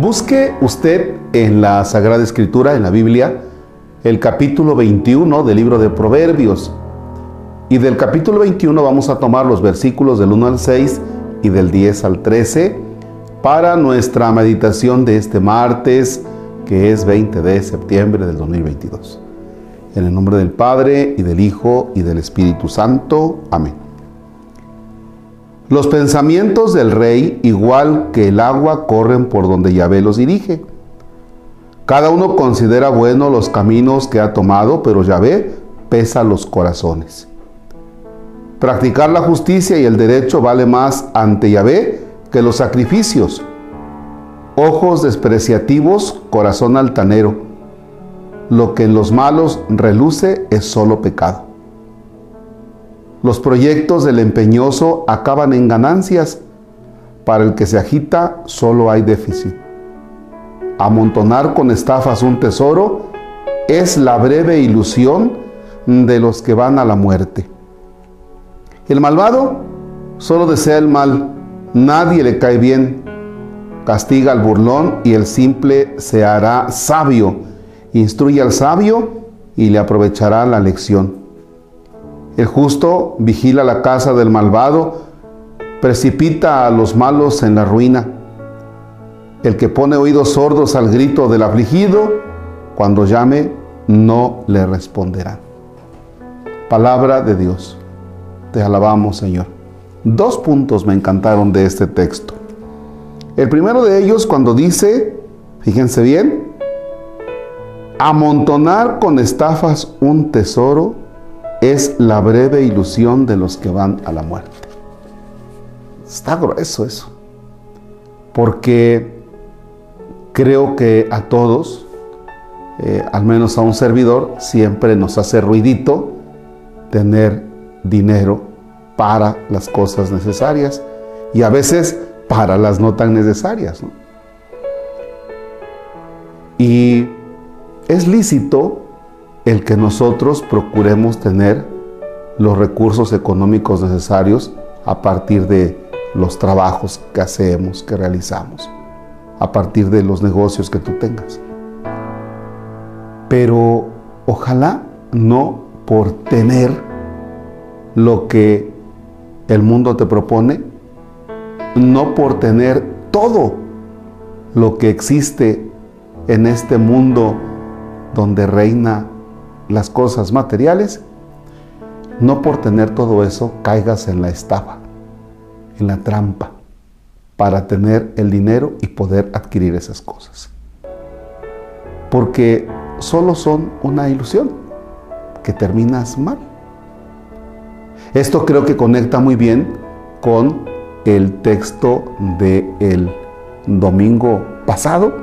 Busque usted en la Sagrada Escritura, en la Biblia, el capítulo 21 del libro de Proverbios. Y del capítulo 21 vamos a tomar los versículos del 1 al 6 y del 10 al 13 para nuestra meditación de este martes, que es 20 de septiembre del 2022. En el nombre del Padre y del Hijo y del Espíritu Santo. Amén. Los pensamientos del rey, igual que el agua, corren por donde Yahvé los dirige. Cada uno considera bueno los caminos que ha tomado, pero Yahvé pesa los corazones. Practicar la justicia y el derecho vale más ante Yahvé que los sacrificios. Ojos despreciativos, corazón altanero. Lo que en los malos reluce es solo pecado. Los proyectos del empeñoso acaban en ganancias. Para el que se agita solo hay déficit. Amontonar con estafas un tesoro es la breve ilusión de los que van a la muerte. El malvado solo desea el mal, nadie le cae bien. Castiga al burlón y el simple se hará sabio. Instruye al sabio y le aprovechará la lección. El justo vigila la casa del malvado, precipita a los malos en la ruina. El que pone oídos sordos al grito del afligido, cuando llame, no le responderá. Palabra de Dios. Te alabamos, Señor. Dos puntos me encantaron de este texto. El primero de ellos cuando dice, fíjense bien, amontonar con estafas un tesoro es la breve ilusión de los que van a la muerte. Está grueso eso. Porque creo que a todos, eh, al menos a un servidor, siempre nos hace ruidito tener dinero para las cosas necesarias y a veces para las no tan necesarias. Y es lícito el que nosotros procuremos tener los recursos económicos necesarios a partir de los trabajos que hacemos, que realizamos, a partir de los negocios que tú tengas. Pero ojalá no por tener lo que el mundo te propone, no por tener todo lo que existe en este mundo donde reina las cosas materiales, no por tener todo eso caigas en la estafa, en la trampa, para tener el dinero y poder adquirir esas cosas. Porque solo son una ilusión, que terminas mal. Esto creo que conecta muy bien con el texto del domingo pasado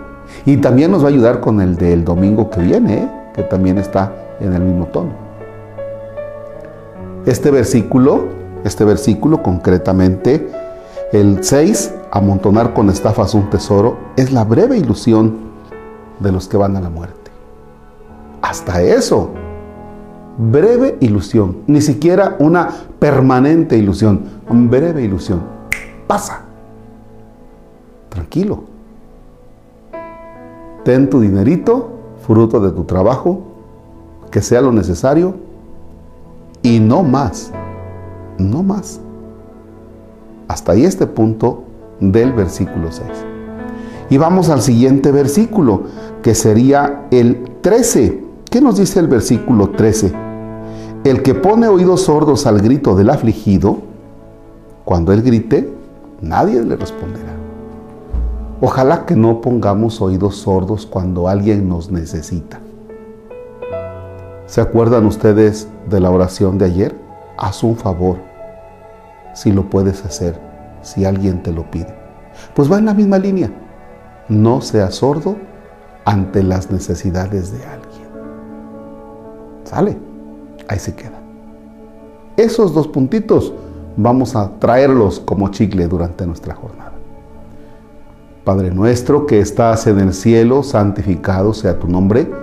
y también nos va a ayudar con el del domingo que viene, ¿eh? que también está en el mismo tono. Este versículo, este versículo concretamente, el 6, amontonar con estafas un tesoro, es la breve ilusión de los que van a la muerte. Hasta eso, breve ilusión, ni siquiera una permanente ilusión, breve ilusión. Pasa. Tranquilo. Ten tu dinerito, fruto de tu trabajo, que sea lo necesario y no más, no más. Hasta ahí este punto del versículo 6. Y vamos al siguiente versículo, que sería el 13. ¿Qué nos dice el versículo 13? El que pone oídos sordos al grito del afligido, cuando él grite, nadie le responderá. Ojalá que no pongamos oídos sordos cuando alguien nos necesita. ¿Se acuerdan ustedes de la oración de ayer? Haz un favor, si lo puedes hacer, si alguien te lo pide. Pues va en la misma línea. No seas sordo ante las necesidades de alguien. ¿Sale? Ahí se queda. Esos dos puntitos vamos a traerlos como chicle durante nuestra jornada. Padre nuestro que estás en el cielo, santificado sea tu nombre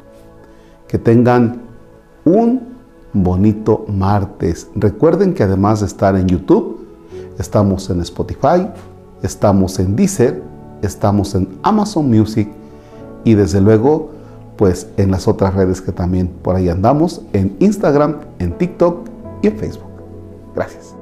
Que tengan un bonito martes. Recuerden que además de estar en YouTube, estamos en Spotify, estamos en Deezer, estamos en Amazon Music y desde luego pues en las otras redes que también por ahí andamos, en Instagram, en TikTok y en Facebook. Gracias.